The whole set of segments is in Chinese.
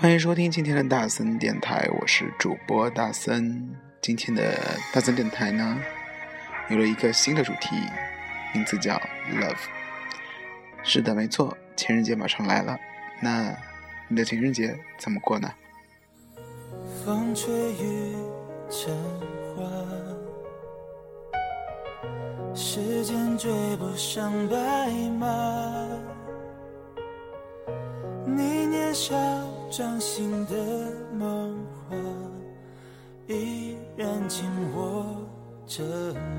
欢迎收听今天的大森电台，我是主播大森。今天的大森电台呢，有了一个新的主题，名字叫 Love。是的，没错，情人节马上来了，那你的情人节怎么过呢？风吹雨成花，时间追不上白马，你。年少掌心的梦话，依然紧握着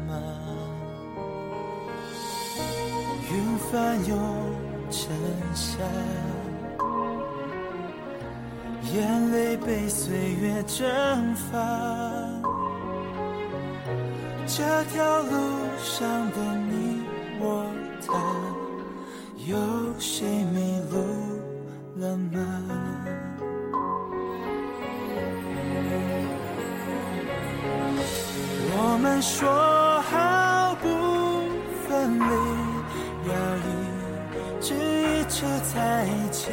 吗？云翻涌成夏，眼泪被岁月蒸发。这条路上的你我他，有谁迷路？我们说好不分离，要一直一直在一起。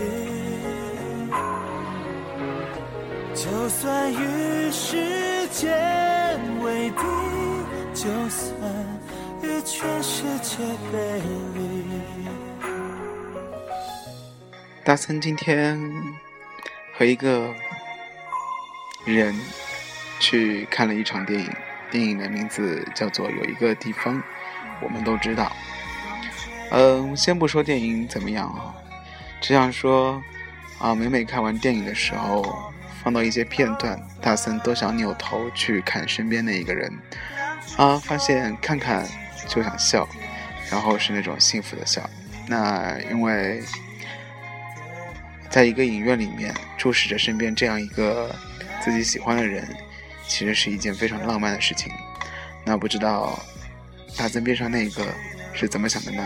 就算与时间为敌，就算与全世界背离。大森今天和一个人去看了一场电影，电影的名字叫做《有一个地方》，我们都知道。嗯，先不说电影怎么样啊，只想说啊，每每看完电影的时候，放到一些片段，大森都想扭头去看身边的一个人啊，发现看看就想笑，然后是那种幸福的笑。那因为。在一个影院里面注视着身边这样一个自己喜欢的人，其实是一件非常浪漫的事情。那不知道大曾边上那个是怎么想的呢？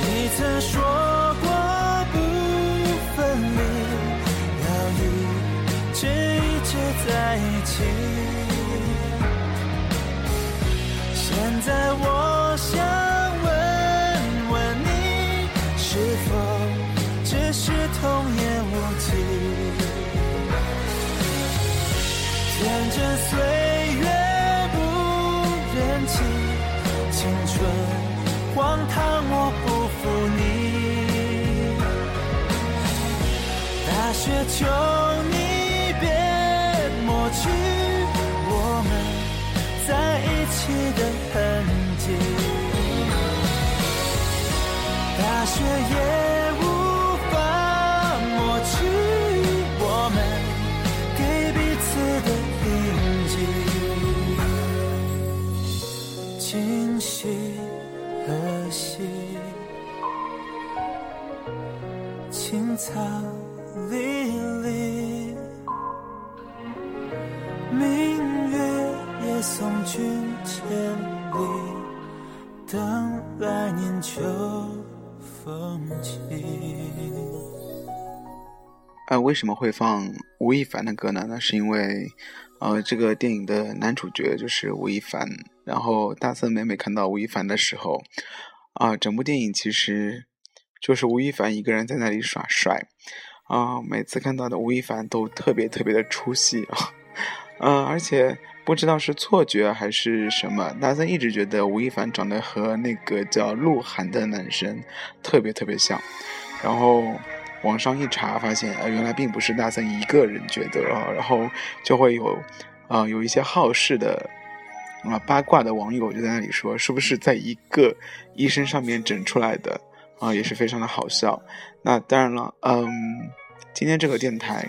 你曾说。情，现在我想问问你，是否只是童言无忌？天真岁月不忍欺，青春荒唐，我不负你。大雪你。大雪也无法抹去我们给彼此的印记，今夕何夕，青草。呃，为什么会放吴亦凡的歌呢？那是因为，呃，这个电影的男主角就是吴亦凡。然后大森每每看到吴亦凡的时候，啊，整部电影其实就是吴亦凡一个人在那里耍帅。啊，每次看到的吴亦凡都特别特别的出戏。啊，而且不知道是错觉还是什么，大森一直觉得吴亦凡长得和那个叫鹿晗的男生特别特别像。然后。网上一查，发现呃原来并不是大森一个人觉得啊，然后就会有啊有一些好事的啊八卦的网友就在那里说，是不是在一个医生上面整出来的啊，也是非常的好笑。那当然了，嗯，今天这个电台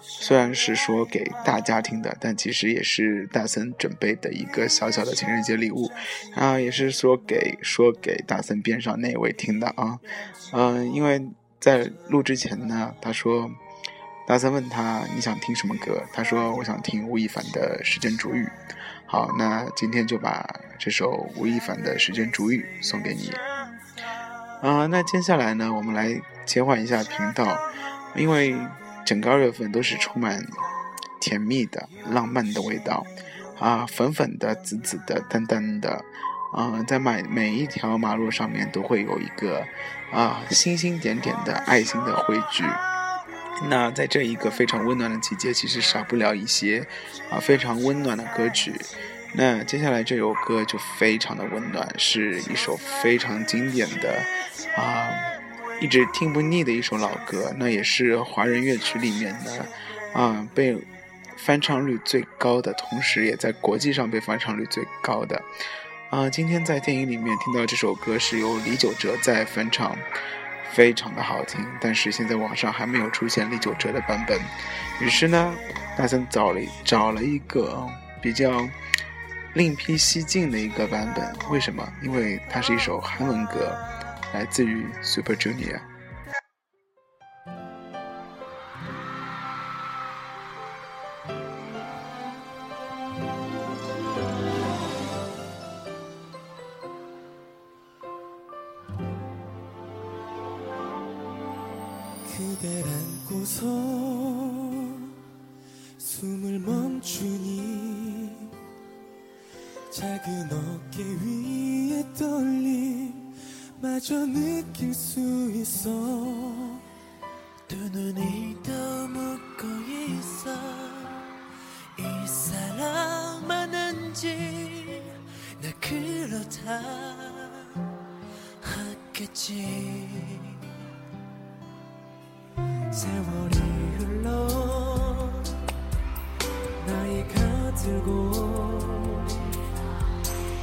虽然是说给大家听的，但其实也是大森准备的一个小小的情人节礼物啊，也是说给说给大森边上那位听的啊，嗯，因为。在录之前呢，他说，大森问他你想听什么歌，他说我想听吴亦凡的时间煮雨。好，那今天就把这首吴亦凡的时间煮雨送给你。啊，那接下来呢，我们来切换一下频道，因为整个二月份都是充满甜蜜的、浪漫的味道，啊，粉粉的、紫紫的、淡淡的，啊，在每每一条马路上面都会有一个。啊，星星点点的爱心的汇聚。那在这一个非常温暖的季节，其实少不了一些啊非常温暖的歌曲。那接下来这首歌就非常的温暖，是一首非常经典的啊一直听不腻的一首老歌。那也是华人乐曲里面的啊被翻唱率最高的，同时也在国际上被翻唱率最高的。啊，今天在电影里面听到这首歌是由李玖哲在翻唱，非常的好听。但是现在网上还没有出现李玖哲的版本，于是呢，大森找了找了一个比较另辟蹊径的一个版本。为什么？因为它是一首韩文歌，来自于 Super Junior。 눈이 떠묻고 있어 이 사람 맞는지 나 그렇다 하겠지 세월이 흘러 나이가 들고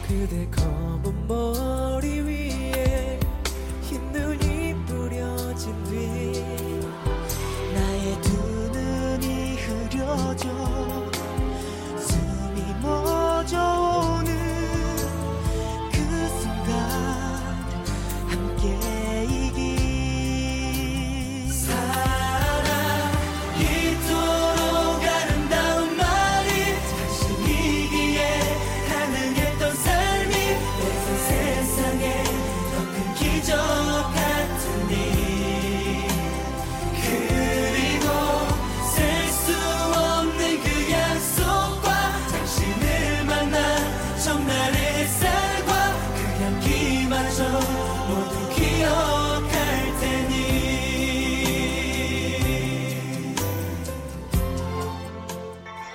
그대 검은 머리 多久？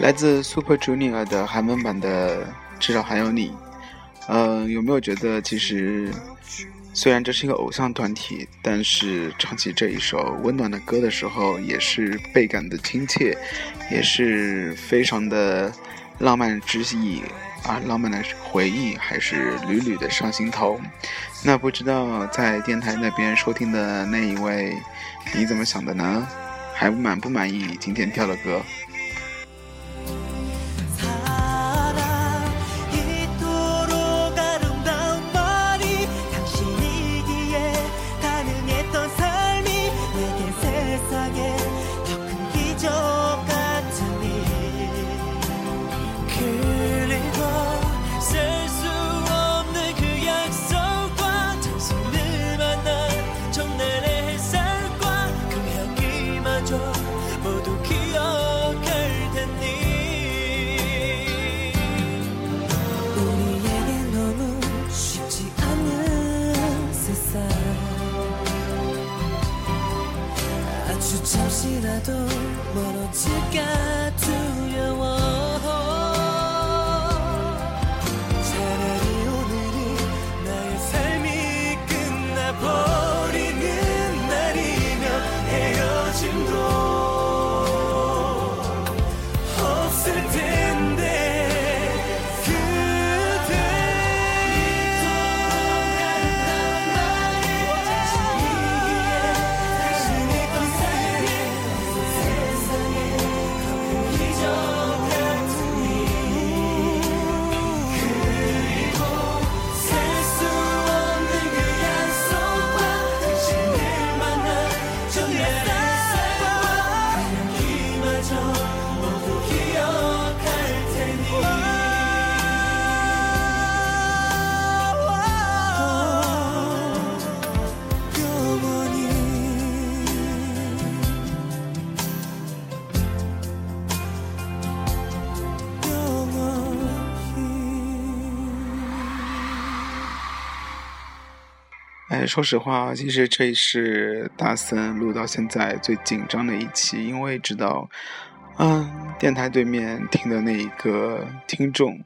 来自 Super Junior 的韩文版的，至少还有你。嗯，有没有觉得其实，虽然这是一个偶像团体，但是唱起这一首温暖的歌的时候，也是倍感的亲切，也是非常的浪漫之意啊！浪漫的回忆还是屡屡的上心头。那不知道在电台那边收听的那一位，你怎么想的呢？还满不满意今天跳的歌？说实话，其实这是大森录到现在最紧张的一期，因为知道，嗯，电台对面听的那一个听众，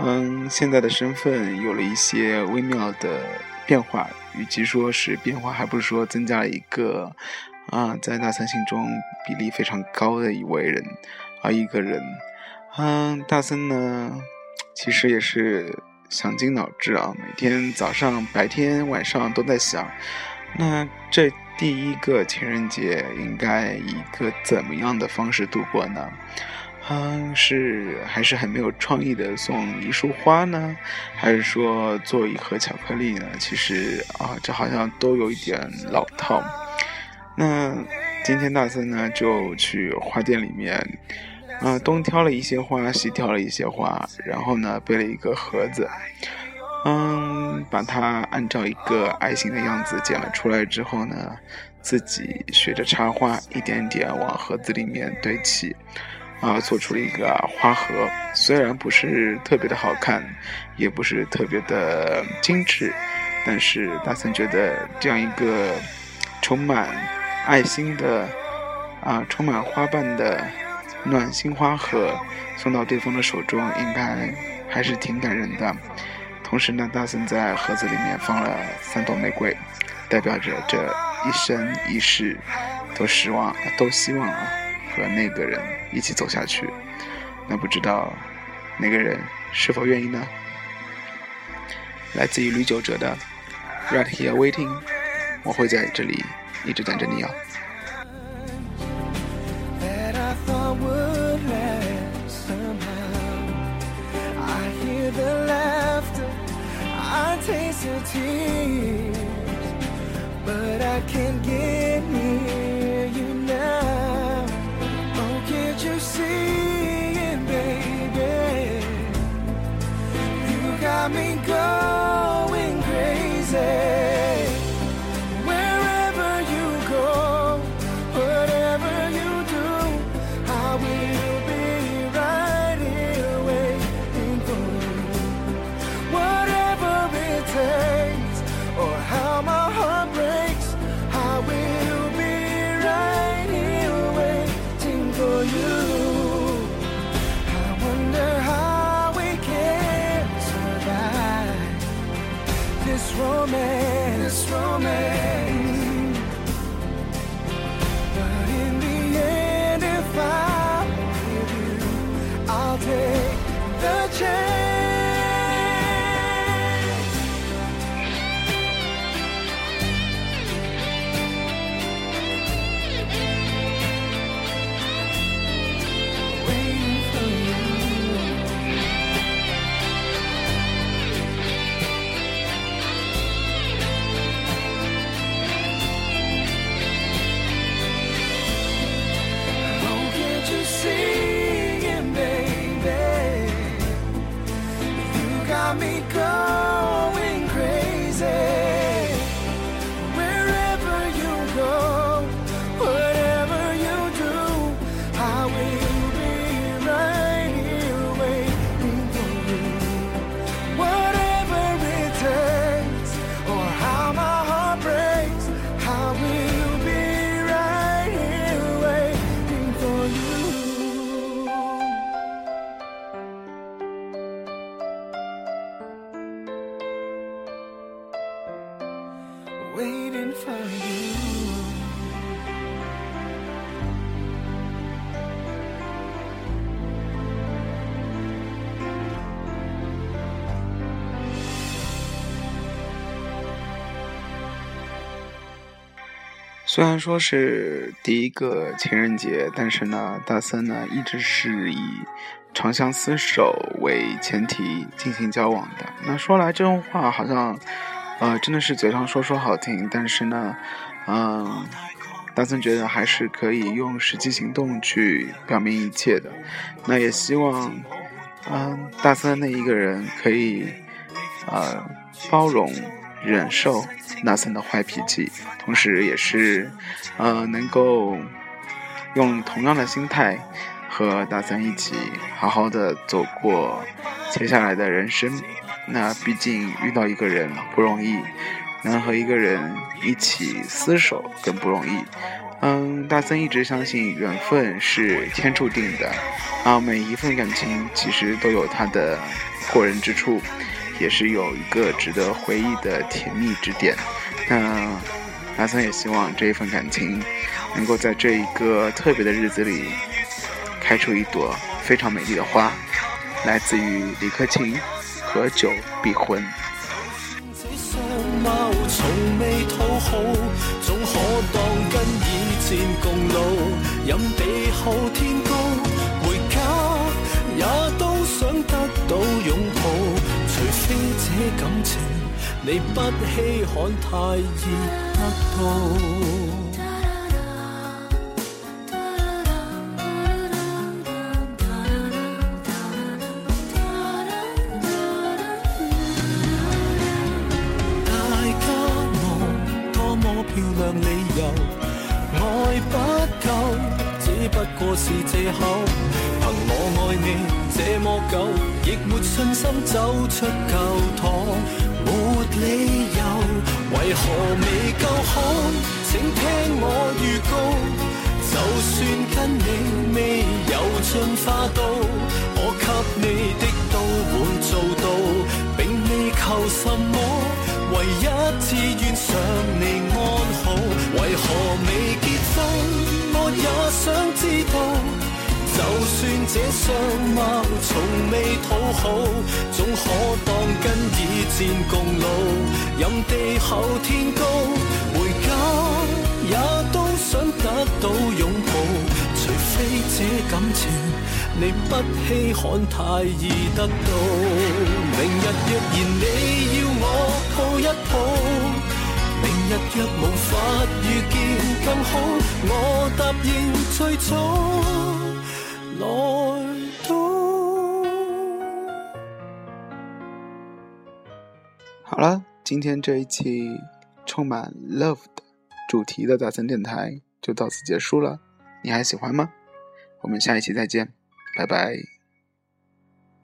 嗯，现在的身份有了一些微妙的变化，与其说是变化，还不如说增加了一个，啊，在大森心中比例非常高的一位人，啊，一个人，嗯，大森呢，其实也是。想尽脑汁啊，每天早上、白天、晚上都在想。那这第一个情人节应该一个怎么样的方式度过呢？嗯，是还是很没有创意的送一束花呢？还是说做一盒巧克力呢？其实啊，这好像都有一点老套。那今天大森呢，就去花店里面。嗯，东挑了一些花，西挑了一些花，然后呢，背了一个盒子，嗯，把它按照一个爱心的样子剪了出来之后呢，自己学着插花，一点点往盒子里面堆起，啊，做出了一个花盒。虽然不是特别的好看，也不是特别的精致，但是大森觉得这样一个充满爱心的，啊，充满花瓣的。暖心花盒送到对方的手中，应该还是挺感人的。同时呢，大僧在盒子里面放了三朵玫瑰，代表着这一生一世都失望、都希望和那个人一起走下去。那不知道那个人是否愿意呢？来自于吕九哲的《Right Here Waiting》，我会在这里一直等着你啊。taste your tears, but I can't get near you now. Oh, can't you see it, baby? You got me going. romance, this romance. 虽然说是第一个情人节，但是呢，大森呢一直是以长相厮守为前提进行交往的。那说来这种话，好像，呃，真的是嘴上说说好听，但是呢，嗯，大森觉得还是可以用实际行动去表明一切的。那也希望，嗯，大森那一个人可以，呃，包容。忍受纳森的坏脾气，同时也是，呃，能够用同样的心态和大森一起好好的走过接下来的人生。那毕竟遇到一个人不容易，能和一个人一起厮守更不容易。嗯，大森一直相信缘分是天注定的，啊，每一份感情其实都有它的过人之处。也是有一个值得回忆的甜蜜之点，那阿三也希望这一份感情能够在这一个特别的日子里开出一朵非常美丽的花。来自于李克勤，《合久必婚》。除非这感情你不稀罕，太易得到。大家望多么漂亮理由，爱不够只不过是借口，凭我爱你这么久。亦没信心走出教堂，没理由，为何未够好？请听我预告，就算跟你未有进化到，我给你的都会做到，并未求什么，唯一志愿想你安好。为何未结婚？我也想知道，就算这相貌。未讨好，总可当跟以战共老。任地厚天高，回家也都想得到拥抱。除非这感情你不稀罕，太易得到。明日若然你要我抱一抱，明日若无法遇见更好，我答应最早来。好了，今天这一期充满 love 的主题的大森电台就到此结束了。你还喜欢吗？我们下一期再见，拜拜。